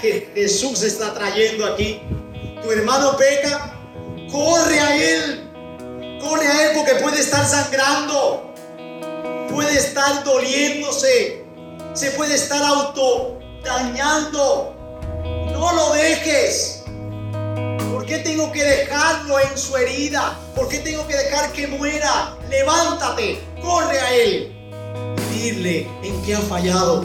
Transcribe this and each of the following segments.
que Jesús está trayendo aquí. Tu hermano peca, corre a él. Corre a él porque puede estar sangrando. Puede estar doliéndose. Se puede estar auto dañando. No lo dejes. ¿Por qué tengo que dejarlo en su herida? ¿Por qué tengo que dejar que muera? Levántate, corre a él. Dile en qué ha fallado.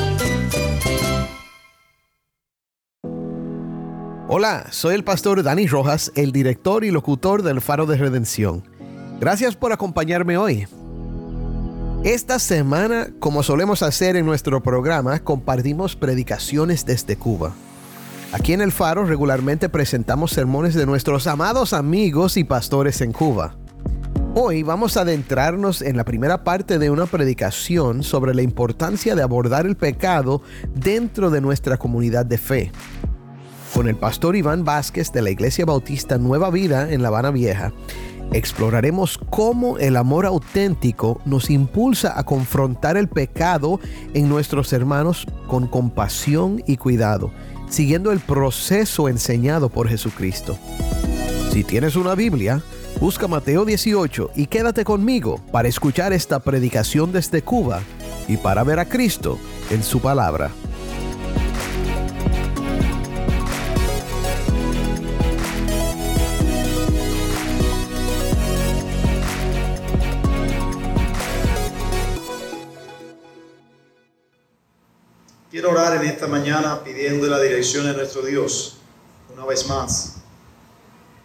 Hola, soy el pastor Dani Rojas, el director y locutor del Faro de Redención. Gracias por acompañarme hoy. Esta semana, como solemos hacer en nuestro programa, compartimos predicaciones desde Cuba. Aquí en el Faro regularmente presentamos sermones de nuestros amados amigos y pastores en Cuba. Hoy vamos a adentrarnos en la primera parte de una predicación sobre la importancia de abordar el pecado dentro de nuestra comunidad de fe con el pastor Iván Vázquez de la Iglesia Bautista Nueva Vida en La Habana Vieja, exploraremos cómo el amor auténtico nos impulsa a confrontar el pecado en nuestros hermanos con compasión y cuidado, siguiendo el proceso enseñado por Jesucristo. Si tienes una Biblia, busca Mateo 18 y quédate conmigo para escuchar esta predicación desde Cuba y para ver a Cristo en su palabra. Orar en esta mañana pidiendo la dirección de nuestro Dios, una vez más,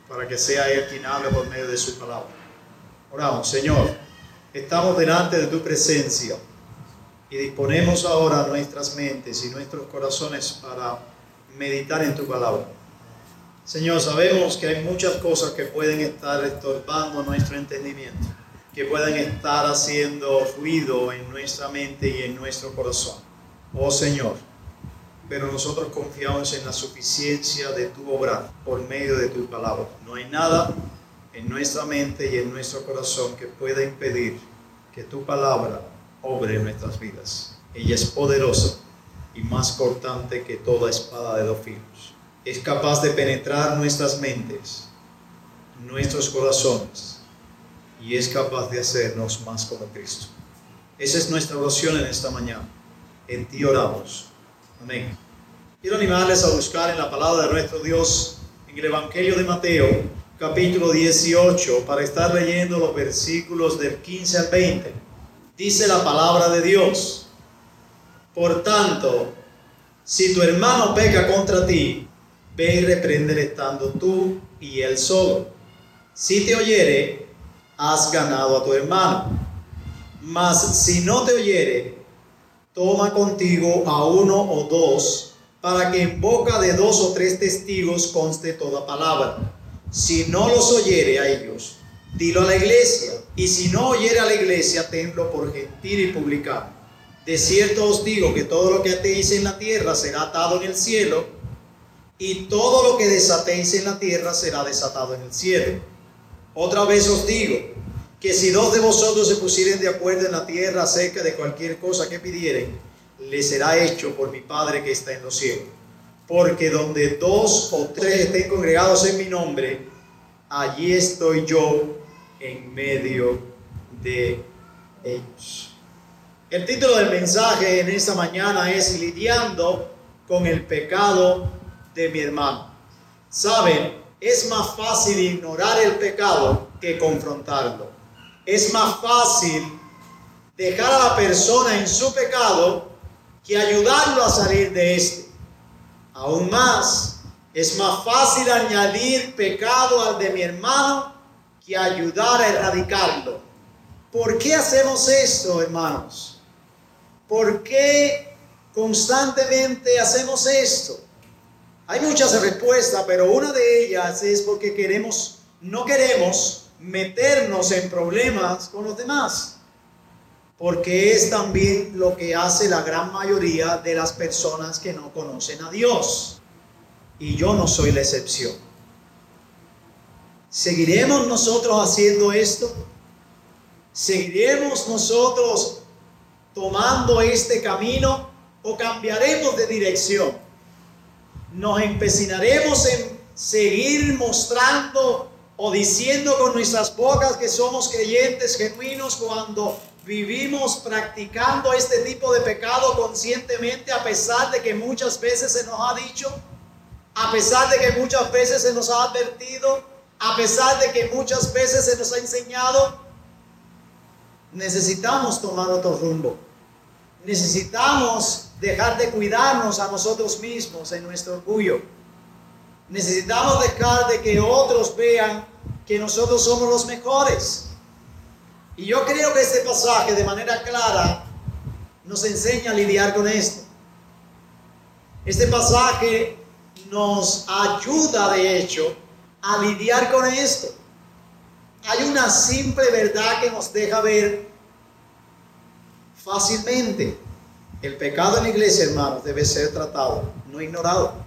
para que sea Él quien hable por medio de su palabra. Oramos, Señor, estamos delante de tu presencia y disponemos ahora nuestras mentes y nuestros corazones para meditar en tu palabra. Señor, sabemos que hay muchas cosas que pueden estar estorbando nuestro entendimiento, que pueden estar haciendo ruido en nuestra mente y en nuestro corazón oh Señor, pero nosotros confiamos en la suficiencia de tu obra por medio de tu palabra. No hay nada en nuestra mente y en nuestro corazón que pueda impedir que tu palabra obre en nuestras vidas. Ella es poderosa y más cortante que toda espada de dos filos. Es capaz de penetrar nuestras mentes, nuestros corazones y es capaz de hacernos más como Cristo. Esa es nuestra oración en esta mañana en ti oramos. Amén. Quiero animarles a buscar en la palabra de nuestro Dios en el Evangelio de Mateo, capítulo 18, para estar leyendo los versículos del 15 al 20. Dice la palabra de Dios. Por tanto, si tu hermano peca contra ti, ve y repréndele estando tú y él solo. Si te oyere, has ganado a tu hermano. Mas si no te oyere, toma contigo a uno o dos, para que en boca de dos o tres testigos conste toda palabra. Si no los oyere a ellos, dilo a la iglesia, y si no oyere a la iglesia, tenlo por gentil y publicano. De cierto os digo que todo lo que atéis en la tierra será atado en el cielo, y todo lo que desatéis en la tierra será desatado en el cielo. Otra vez os digo, que si dos de vosotros se pusieren de acuerdo en la tierra acerca de cualquier cosa que pidieren, le será hecho por mi Padre que está en los cielos. Porque donde dos o tres estén congregados en mi nombre, allí estoy yo en medio de ellos. El título del mensaje en esta mañana es Lidiando con el pecado de mi hermano. Saben, es más fácil ignorar el pecado que confrontarlo es más fácil dejar a la persona en su pecado que ayudarlo a salir de este. Aún más, es más fácil añadir pecado al de mi hermano que ayudar a erradicarlo. ¿Por qué hacemos esto, hermanos? ¿Por qué constantemente hacemos esto? Hay muchas respuestas, pero una de ellas es porque queremos, no queremos meternos en problemas con los demás. Porque es también lo que hace la gran mayoría de las personas que no conocen a Dios. Y yo no soy la excepción. ¿Seguiremos nosotros haciendo esto? ¿Seguiremos nosotros tomando este camino o cambiaremos de dirección? nos empecinaremos en seguir mostrando o diciendo con nuestras bocas que somos creyentes genuinos cuando vivimos practicando este tipo de pecado conscientemente a pesar de que muchas veces se nos ha dicho, a pesar de que muchas veces se nos ha advertido, a pesar de que muchas veces se nos ha enseñado, necesitamos tomar otro rumbo. Necesitamos dejar de cuidarnos a nosotros mismos en nuestro orgullo. Necesitamos dejar de que otros vean que nosotros somos los mejores. Y yo creo que este pasaje de manera clara nos enseña a lidiar con esto. Este pasaje nos ayuda, de hecho, a lidiar con esto. Hay una simple verdad que nos deja ver fácilmente. El pecado en la iglesia, hermanos, debe ser tratado, no ignorado.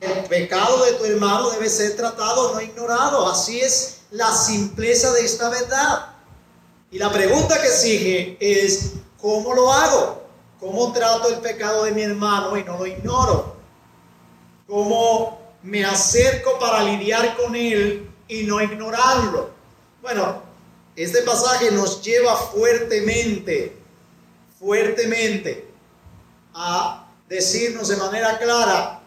El pecado de tu hermano debe ser tratado, no ignorado. Así es la simpleza de esta verdad. Y la pregunta que sigue es, ¿cómo lo hago? ¿Cómo trato el pecado de mi hermano y no lo ignoro? ¿Cómo me acerco para lidiar con él y no ignorarlo? Bueno, este pasaje nos lleva fuertemente fuertemente a decirnos de manera clara,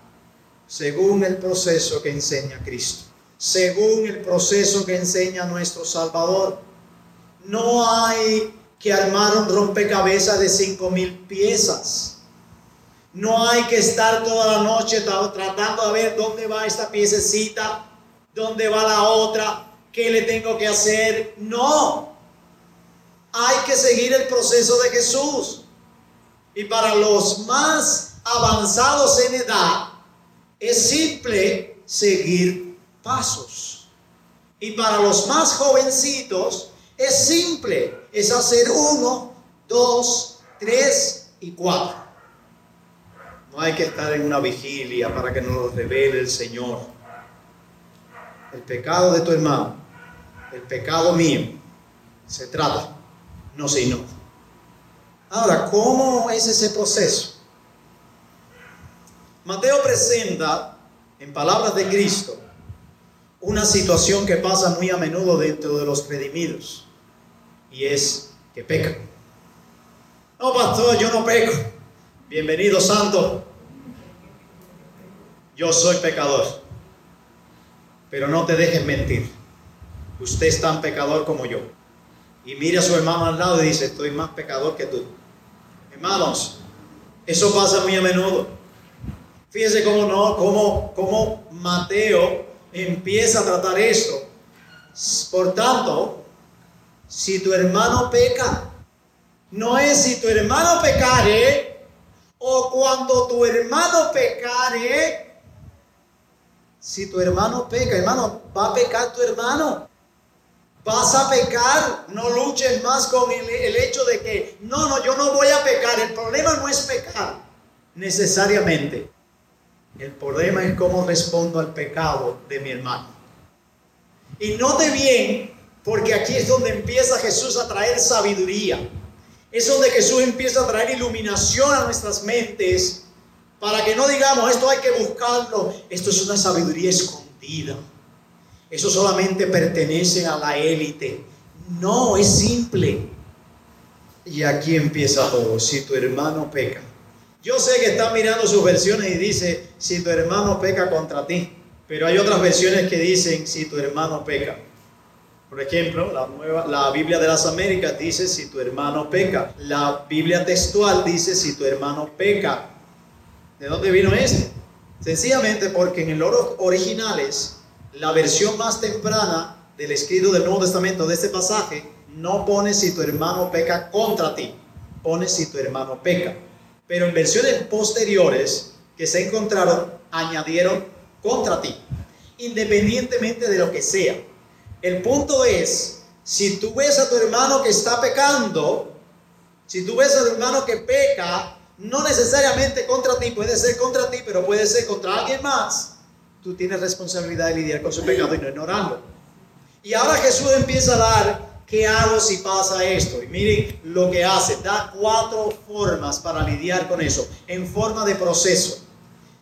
según el proceso que enseña Cristo, según el proceso que enseña nuestro Salvador. No hay que armar un rompecabezas de cinco mil piezas. No hay que estar toda la noche tratando de ver dónde va esta piececita, dónde va la otra, qué le tengo que hacer. No, hay que seguir el proceso de Jesús. Y para los más avanzados en edad, es simple seguir pasos. Y para los más jovencitos, es simple, es hacer uno, dos, tres y cuatro. No hay que estar en una vigilia para que nos lo revele el Señor. El pecado de tu hermano, el pecado mío, se trata no se no. Ahora, ¿cómo es ese proceso? Mateo presenta, en palabras de Cristo, una situación que pasa muy a menudo dentro de los redimidos, y es que pecan. No, pastor, yo no peco. Bienvenido, santo. Yo soy pecador. Pero no te dejes mentir. Usted es tan pecador como yo y mira a su hermano al lado y dice, estoy más pecador que tú. Hermanos, eso pasa muy a menudo. Fíjense cómo no, cómo, cómo Mateo empieza a tratar esto. Por tanto, si tu hermano peca, no es si tu hermano pecare o cuando tu hermano pecare. Si tu hermano peca, hermano, va a pecar tu hermano vas a pecar, no luches más con el, hecho de que, no, no, yo no voy a pecar. El problema no es pecar necesariamente. El problema es cómo respondo al pecado de mi hermano. Y note bien, porque aquí es donde empieza Jesús a traer sabiduría. Es donde Jesús empieza a traer iluminación a nuestras mentes para que no digamos, esto hay que buscarlo. Esto es una sabiduría escondida. Eso solamente pertenece a la élite. No, es simple. Y aquí empieza todo. Si tu hermano peca. Yo sé que está mirando sus versiones y dice, si tu hermano peca contra ti. Pero hay otras versiones que dicen, si tu hermano peca. Por ejemplo, la, nueva, la Biblia de las Américas dice, si tu hermano peca. La Biblia textual dice, si tu hermano peca. ¿De dónde vino este? Sencillamente porque en el oro originales la versión más temprana del escrito del Nuevo Testamento, de este pasaje, no pone si tu hermano peca contra ti, pone si tu hermano peca. Pero en versiones posteriores que se encontraron, añadieron contra ti, independientemente de lo que sea. El punto es, si tú ves a tu hermano que está pecando, si tú ves a tu hermano que peca, no necesariamente contra ti, puede ser contra ti, pero puede ser contra alguien más, tú tienes responsabilidad de lidiar con su pecado y no ignorarlo. Y ahora Jesús empieza a dar, ¿qué hago si pasa esto? Y miren lo que hace, da cuatro formas para lidiar con eso, en forma de proceso.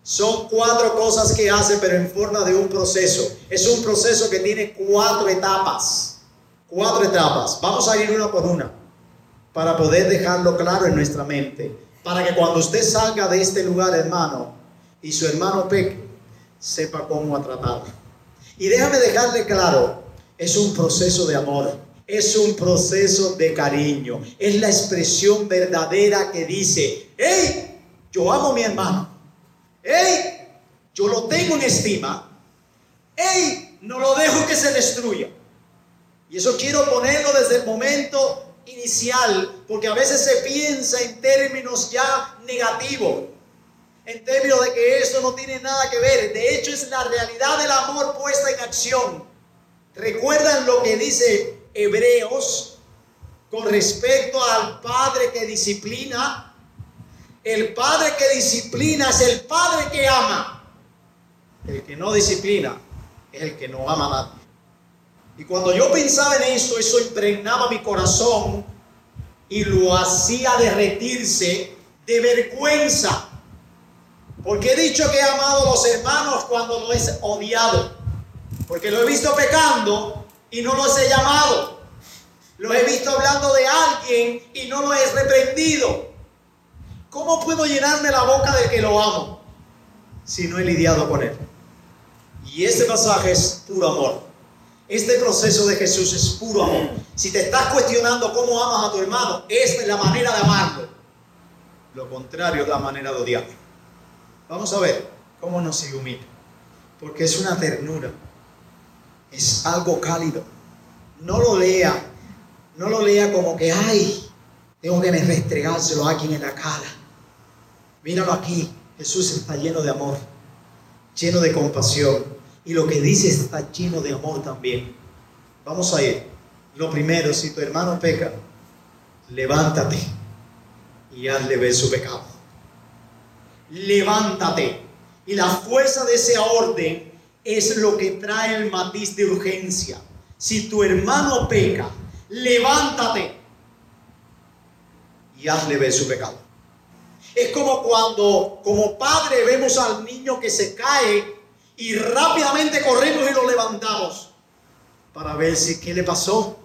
Son cuatro cosas que hace, pero en forma de un proceso. Es un proceso que tiene cuatro etapas. Cuatro etapas. Vamos a ir una por una para poder dejarlo claro en nuestra mente. Para que cuando usted salga de este lugar, hermano, y su hermano peque, sepa cómo tratarlo. Y déjame dejarle claro, es un proceso de amor, es un proceso de cariño, es la expresión verdadera que dice, hey, yo amo a mi hermano, hey, yo lo tengo en estima, hey, no lo dejo que se destruya. Y eso quiero ponerlo desde el momento inicial, porque a veces se piensa en términos ya negativos, en términos de que esto no tiene nada que ver. De hecho, es la realidad del amor puesta en acción. ¿Recuerdan lo que dice Hebreos con respecto al padre que disciplina? El padre que disciplina es el padre que ama. El que no disciplina es el que no ama a nadie. Y cuando yo pensaba en esto, eso impregnaba mi corazón y lo hacía derretirse de vergüenza. Porque he dicho que he amado a los hermanos cuando los he odiado. Porque lo he visto pecando y no los he llamado. Lo he visto hablando de alguien y no lo he reprendido. ¿Cómo puedo llenarme la boca del que lo amo si no he lidiado con él? Y este pasaje es puro amor. Este proceso de Jesús es puro amor. Si te estás cuestionando cómo amas a tu hermano, esta es la manera de amarlo. Lo contrario es la manera de odiarlo. Vamos a ver cómo nos ilumina. Porque es una ternura. Es algo cálido. No lo lea. No lo lea como que, ay, tengo que restregárselo a alguien en la cara. Míralo aquí. Jesús está lleno de amor. Lleno de compasión y lo que dice está lleno de amor también. Vamos a ir. Lo primero, si tu hermano peca, levántate y hazle ver su pecado. Levántate. Y la fuerza de ese orden es lo que trae el matiz de urgencia. Si tu hermano peca, levántate y hazle ver su pecado. Es como cuando como padre vemos al niño que se cae y rápidamente corremos y lo levantamos para ver si qué le pasó,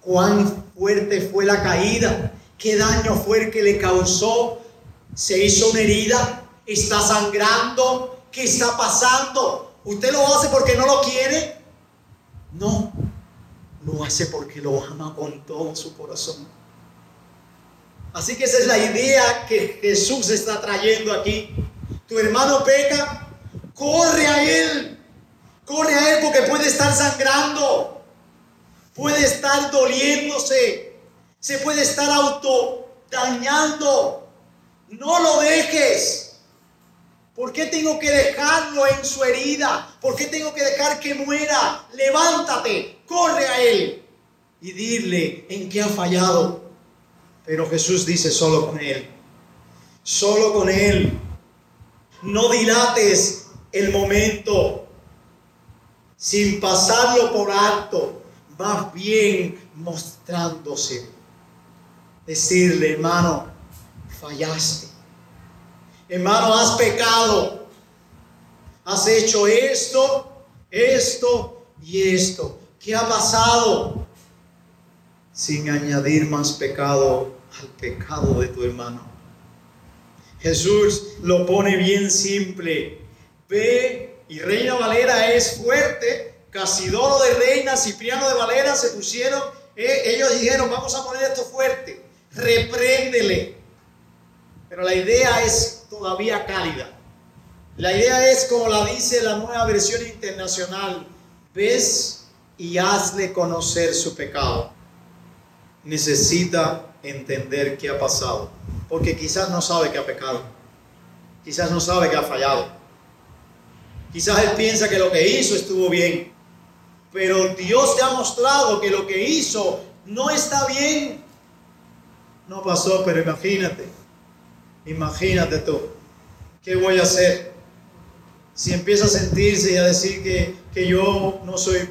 cuán fuerte fue la caída, qué daño fue el que le causó, se hizo una herida, está sangrando, qué está pasando. ¿Usted lo hace porque no lo quiere? No, lo hace porque lo ama con todo su corazón. Así que esa es la idea que Jesús está trayendo aquí. Tu hermano peca, Corre a Él. Corre a Él porque puede estar sangrando. Puede estar doliéndose. Se puede estar auto dañando. No lo dejes. ¿Por qué tengo que dejarlo en su herida? ¿Por qué tengo que dejar que muera? Levántate, corre a Él y dile en qué ha fallado. Pero Jesús dice solo con Él. Solo con Él. No dilates el momento sin pasarlo por alto, va bien mostrándose. Decirle, hermano, fallaste. Hermano, has pecado. Has hecho esto, esto y esto. ¿Qué ha pasado? Sin añadir más pecado al pecado de tu hermano. Jesús lo pone bien simple Ve, y Reina Valera es fuerte, Casidoro de Reina, Cipriano de Valera se pusieron, eh, ellos dijeron, vamos a poner esto fuerte, repréndele. Pero la idea es todavía cálida. La idea es como la dice la nueva versión internacional, ves y hazle conocer su pecado. Necesita entender qué ha pasado, porque quizás no sabe que ha pecado, quizás no sabe que ha fallado, quizás él piensa que lo que hizo estuvo bien, pero Dios te ha mostrado que lo que hizo no está bien. No pasó, pero imagínate, imagínate tú, ¿qué voy a hacer? Si empieza a sentirse y a decir que, que yo no soy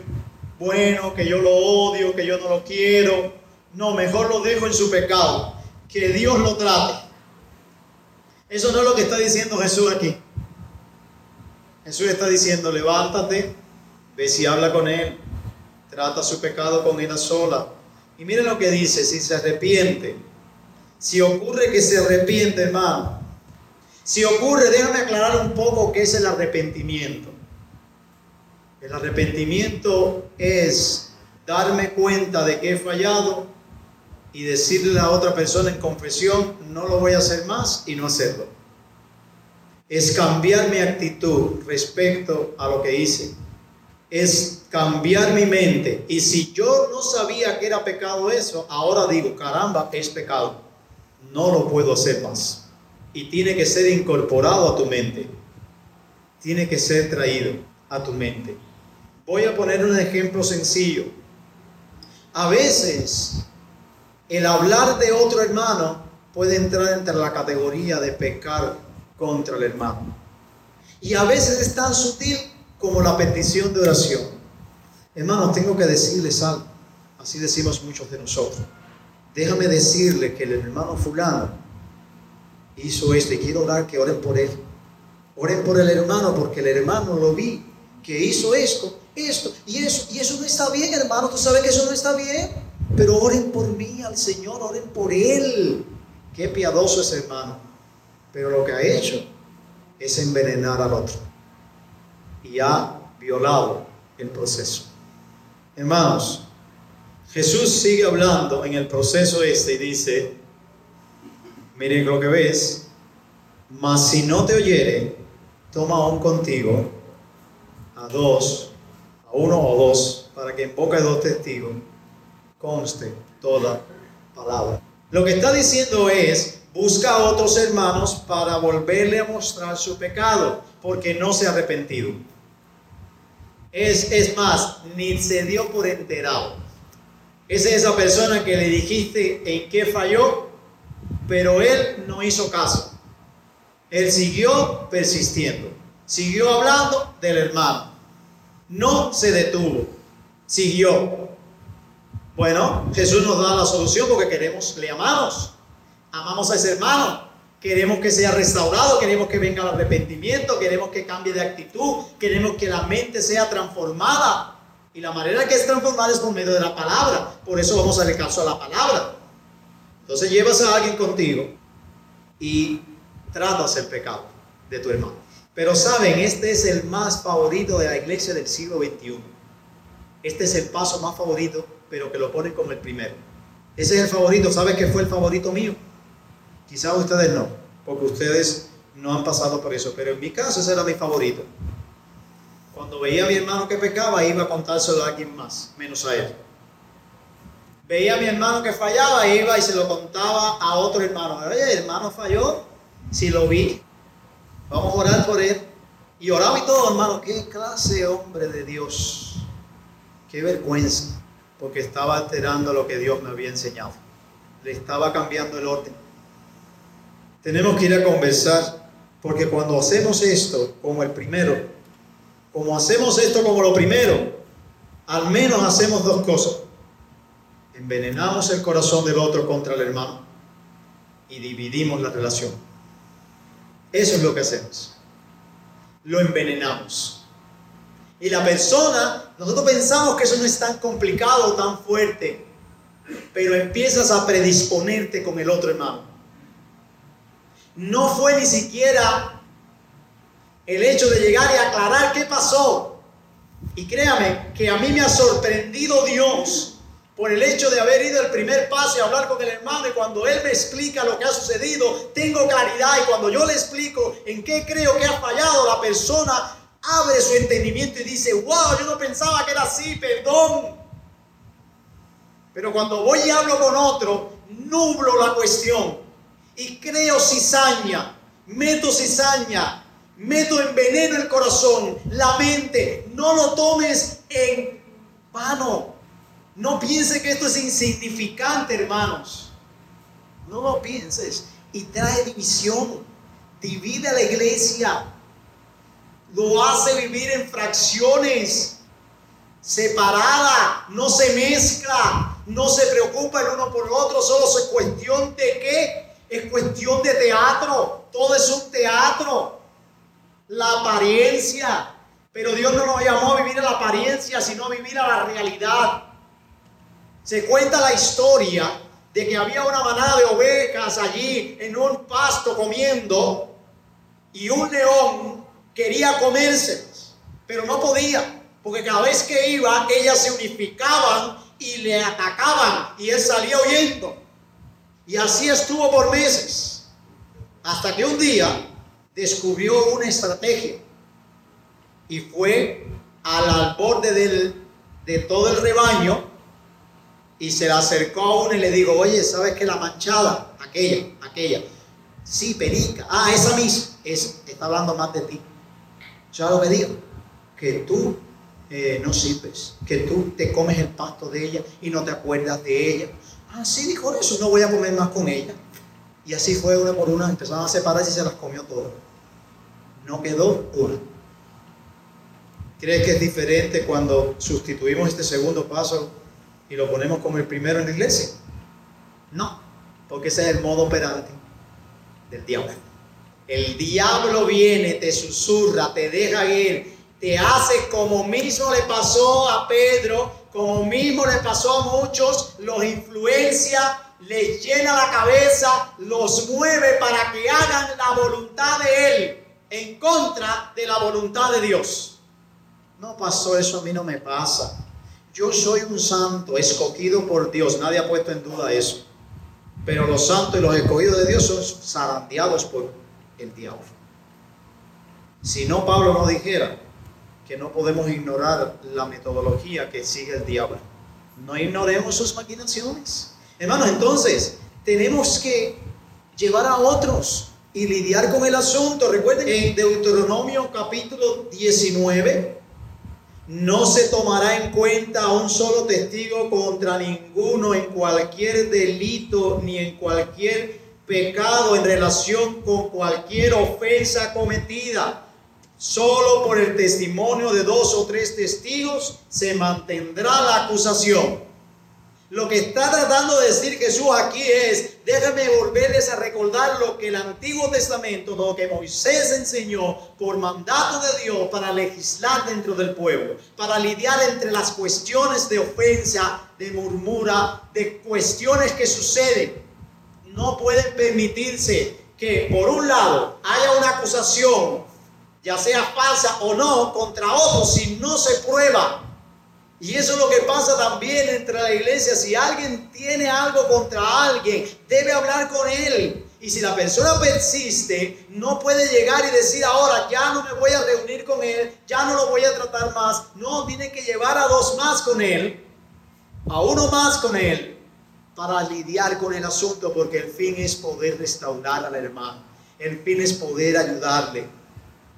bueno, que yo lo odio, que yo no lo quiero, no, mejor lo dejo en su pecado, que Dios lo trate. Eso no es lo que está diciendo Jesús aquí. Jesús está diciendo, levántate, ve si habla con él, trata su pecado con él sola. Y miren lo que dice, si se arrepiente, si ocurre que se arrepiente, hermano, si ocurre, déjame aclarar un poco qué es el arrepentimiento. El arrepentimiento es darme cuenta de que he fallado y decirle a otra persona en confesión, no lo voy a hacer más y no hacerlo. Es cambiar mi actitud respecto a lo que hice. Es cambiar mi mente. Y si yo no sabía que era pecado eso, ahora digo, caramba, es pecado no lo puedo hacer más. Y tiene que ser incorporado a tu mente. Tiene que ser traído a tu mente. Voy a poner un ejemplo sencillo. A veces el hablar de otro hermano puede entrar entre la categoría de pecar contra el hermano. Y a veces es tan sutil como la petición de oración. Hermanos, tengo que decirles algo. Así decimos muchos de nosotros déjame decirle que el hermano fulano hizo esto y quiero orar que oren por él. Oren por el hermano porque el hermano lo vi que hizo esto, esto y eso. Y eso no está bien, hermano. Tú sabes que eso no está bien. Pero oren por mí al Señor, oren por él. Qué piadoso es hermano. Pero lo que ha hecho es envenenar al otro. Y ha violado el proceso. Hermanos, Jesús sigue hablando en el proceso este y dice, miren lo que ves, mas si no te oyere, toma aún contigo a dos, a uno o dos, para que en boca de dos testigos conste toda palabra. Lo que está diciendo es, busca a otros hermanos para volverle a mostrar su pecado, porque no se ha arrepentido. Es, es más, ni se dio por enterado. Es esa persona que le dijiste en qué falló, pero él no hizo caso. Él siguió persistiendo, siguió hablando del hermano. No se detuvo, siguió. Bueno, Jesús nos da la solución porque queremos, le amamos, amamos a ese hermano, queremos que sea restaurado, queremos que venga el arrepentimiento, queremos que cambie de actitud, queremos que la mente sea transformada y la manera que es transformar es por medio de la palabra. Por eso vamos a hacer caso a la palabra. Entonces llevas a alguien contigo y tratas el pecado de tu hermano. Pero saben, este es el más favorito de la iglesia del siglo XXI. Este es el paso más favorito, pero que lo ponen como el primero. Ese es el favorito. ¿Sabe qué fue el favorito mío? Quizás ustedes no, porque ustedes no han pasado por eso. Pero en mi caso ese era mi favorito. Cuando veía a mi hermano que pecaba, iba a contárselo a alguien más, menos a él. Veía a mi hermano que fallaba, iba y se lo contaba a otro hermano. Oye, hermano falló, si lo vi, vamos a orar por él. Y oraba y todo, hermano. Qué clase de hombre de Dios. Qué vergüenza, porque estaba alterando lo que Dios me había enseñado. Le estaba cambiando el orden. Tenemos que ir a conversar, porque cuando hacemos esto, como el primero, como hacemos esto como lo primero, al menos hacemos dos cosas. Envenenamos el corazón del otro contra el hermano y dividimos la relación. Eso es lo que hacemos. Lo envenenamos. Y la persona, nosotros pensamos que eso no es tan complicado, tan fuerte, pero empiezas a predisponerte con el otro hermano. No fue ni siquiera el hecho de llegar y aclarar qué pasó. Y créame que a mí me ha sorprendido Dios por el hecho de haber ido el primer paso y hablar con el hermano y cuando él me explica lo que ha sucedido, tengo claridad y cuando yo le explico en qué creo que ha fallado, la persona abre su entendimiento y dice, wow, yo no pensaba que era así, perdón. Pero cuando voy y hablo con otro, nublo la cuestión y creo cizaña, meto cizaña, meto en veneno el corazón, la mente. No lo tomes en vano. No piense que esto es insignificante, hermanos. No lo pienses. Y trae división. Divide a la iglesia. Lo hace vivir en fracciones. Separada. No se mezcla. No se preocupa el uno por el otro. Solo es cuestión de qué. Es cuestión de teatro. Todo es un teatro. La apariencia. Pero Dios no nos llamó a vivir a la apariencia, sino a vivir a la realidad. Se cuenta la historia de que había una manada de ovejas allí en un pasto comiendo y un león quería comérselas, pero no podía, porque cada vez que iba ellas se unificaban y le atacaban y él salía huyendo. Y así estuvo por meses, hasta que un día descubrió una estrategia y fue al borde de todo el rebaño y se le acercó a uno y le digo, oye, ¿sabes que la manchada? Aquella, aquella. Sí, perica. Ah, esa misma. Es, está hablando más de ti. ¿Sabes lo que digo? Que tú eh, no sirves. Que tú te comes el pasto de ella y no te acuerdas de ella. Ah, sí, dijo eso. No voy a comer más con ella. Y así fue una por una. Empezaron a separarse y se las comió todas. No quedó una. ¿Crees que es diferente cuando sustituimos este segundo paso y lo ponemos como el primero en la iglesia? No, porque ese es el modo operante del diablo. El diablo viene, te susurra, te deja ir, te hace como mismo le pasó a Pedro, como mismo le pasó a muchos, los influencia, les llena la cabeza, los mueve para que hagan la voluntad de Él en contra de la voluntad de Dios. No pasó eso, a mí no me pasa. Yo soy un santo escogido por Dios, nadie ha puesto en duda eso. Pero los santos y los escogidos de Dios son zarandeados por el diablo. Si no, Pablo no dijera que no podemos ignorar la metodología que sigue el diablo. No ignoremos sus maquinaciones. Hermanos, entonces tenemos que llevar a otros y lidiar con el asunto. Recuerden en Deuteronomio capítulo 19, no se tomará en cuenta a un solo testigo contra ninguno en cualquier delito ni en cualquier pecado en relación con cualquier ofensa cometida. Solo por el testimonio de dos o tres testigos se mantendrá la acusación. Lo que está tratando de decir Jesús aquí es, déjame volverles a recordar lo que el Antiguo Testamento, lo que Moisés enseñó por mandato de Dios para legislar dentro del pueblo, para lidiar entre las cuestiones de ofensa, de murmura, de cuestiones que suceden. No pueden permitirse que por un lado haya una acusación, ya sea falsa o no, contra otro si no se prueba y eso es lo que pasa también entre la iglesia. Si alguien tiene algo contra alguien, debe hablar con él. Y si la persona persiste, no puede llegar y decir ahora, ya no me voy a reunir con él, ya no lo voy a tratar más. No, tiene que llevar a dos más con él, a uno más con él, para lidiar con el asunto, porque el fin es poder restaurar al hermano. El fin es poder ayudarle.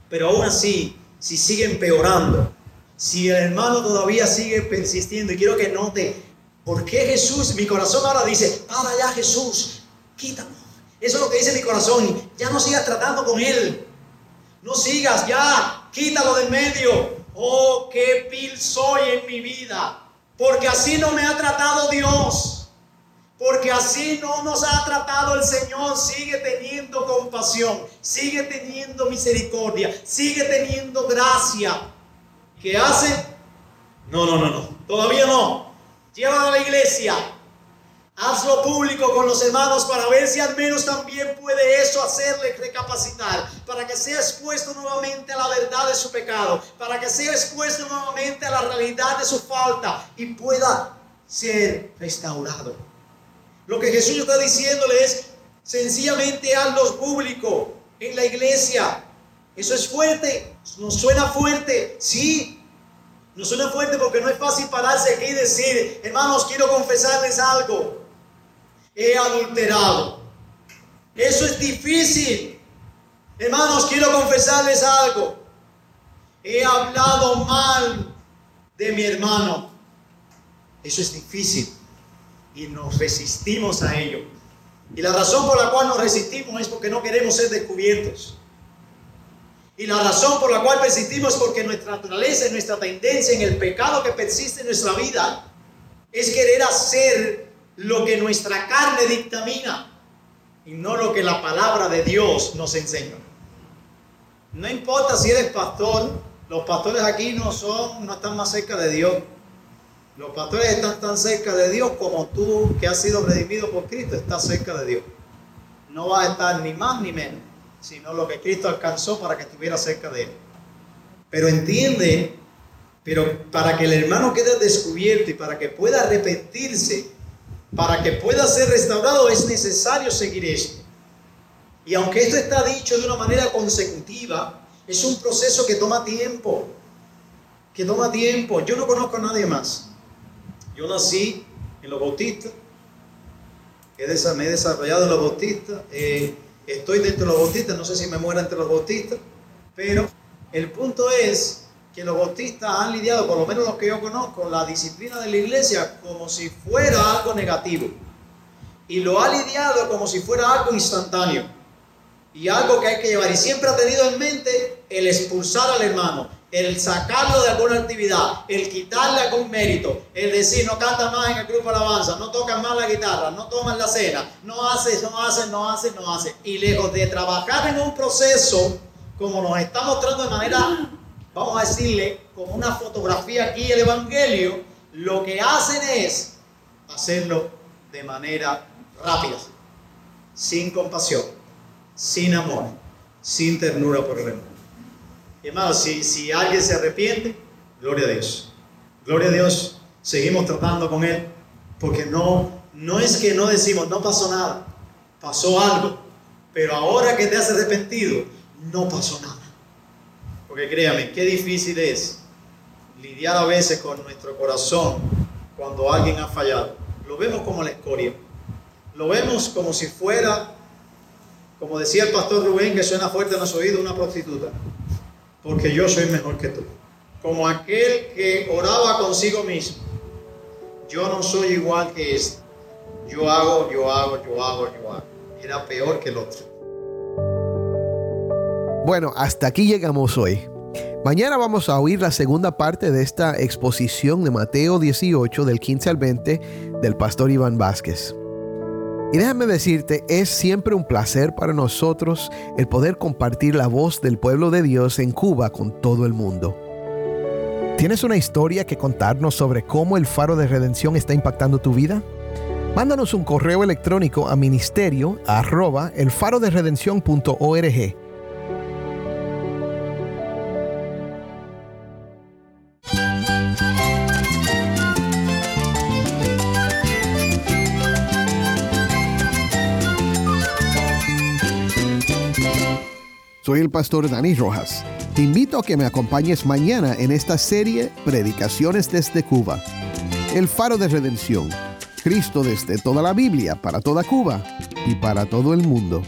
Pero aún así, si sigue empeorando, si el hermano todavía sigue persistiendo, y quiero que note, ¿por qué Jesús, mi corazón ahora dice, para ya Jesús, quítalo? Eso es lo que dice mi corazón, ya no sigas tratando con él. No sigas, ya, quítalo del medio. Oh, qué vil soy en mi vida. Porque así no me ha tratado Dios. Porque así no nos ha tratado el Señor. Sigue teniendo compasión. Sigue teniendo misericordia. Sigue teniendo gracia. ¿Qué hace? No, no, no, no. Todavía no. Llévalo a la iglesia. Hazlo público con los hermanos para ver si al menos también puede eso hacerle recapacitar, para que sea expuesto nuevamente a la verdad de su pecado, para que sea expuesto nuevamente a la realidad de su falta y pueda ser restaurado. Lo que Jesús está diciéndole es sencillamente hazlo público en la iglesia. Eso es fuerte, nos suena fuerte, sí. Nos suena fuerte porque no es fácil pararse aquí y decir, hermanos, quiero confesarles algo. He adulterado. Eso es difícil. Hermanos, quiero confesarles algo. He hablado mal de mi hermano. Eso es difícil. Y nos resistimos a ello. Y la razón por la cual nos resistimos es porque no queremos ser descubiertos. Y la razón por la cual persistimos porque nuestra naturaleza y nuestra tendencia en el pecado que persiste en nuestra vida es querer hacer lo que nuestra carne dictamina y no lo que la palabra de Dios nos enseña. No importa si eres pastor, los pastores aquí no son, no están más cerca de Dios. Los pastores están tan cerca de Dios como tú que has sido redimido por Cristo estás cerca de Dios. No vas a estar ni más ni menos, sino lo que Cristo alcanzó para que estuviera cerca de Él. Pero entiende, pero para que el hermano quede descubierto y para que pueda arrepentirse, para que pueda ser restaurado, es necesario seguir esto. Y aunque esto está dicho de una manera consecutiva, es un proceso que toma tiempo. Que toma tiempo. Yo no conozco a nadie más. Yo nací en los bautistas. Me he desarrollado en los bautistas. Eh, estoy dentro de los bautistas. No sé si me muera entre los bautistas. Pero el punto es que los bautistas han lidiado, por lo menos los que yo conozco, la disciplina de la iglesia como si fuera algo negativo. Y lo ha lidiado como si fuera algo instantáneo. Y algo que hay que llevar. Y siempre ha tenido en mente el expulsar al hermano, el sacarlo de alguna actividad, el quitarle algún mérito, el decir no canta más en el grupo alabanza, no tocan más la guitarra, no toman la cena, no hace, no hace, no hace, no hace. Y lejos de trabajar en un proceso como nos está mostrando de manera vamos a decirle, como una fotografía aquí el Evangelio, lo que hacen es hacerlo de manera rápida, sin compasión, sin amor, sin ternura por el hermano. Hermanos, si, si alguien se arrepiente, gloria a Dios. Gloria a Dios, seguimos tratando con él, porque no, no es que no decimos, no pasó nada, pasó algo, pero ahora que te has arrepentido, no pasó nada. Porque créame, qué difícil es lidiar a veces con nuestro corazón cuando alguien ha fallado. Lo vemos como la escoria. Lo vemos como si fuera, como decía el pastor Rubén, que suena fuerte en los oídos, una prostituta. Porque yo soy mejor que tú. Como aquel que oraba consigo mismo. Yo no soy igual que este. Yo hago, yo hago, yo hago, yo hago. Era peor que el otro. Bueno, hasta aquí llegamos hoy. Mañana vamos a oír la segunda parte de esta exposición de Mateo 18 del 15 al 20 del pastor Iván Vázquez. Y déjame decirte, es siempre un placer para nosotros el poder compartir la voz del pueblo de Dios en Cuba con todo el mundo. ¿Tienes una historia que contarnos sobre cómo el faro de redención está impactando tu vida? Mándanos un correo electrónico a ministerio arroba Soy el pastor Dani Rojas. Te invito a que me acompañes mañana en esta serie Predicaciones desde Cuba. El faro de redención. Cristo desde toda la Biblia, para toda Cuba y para todo el mundo.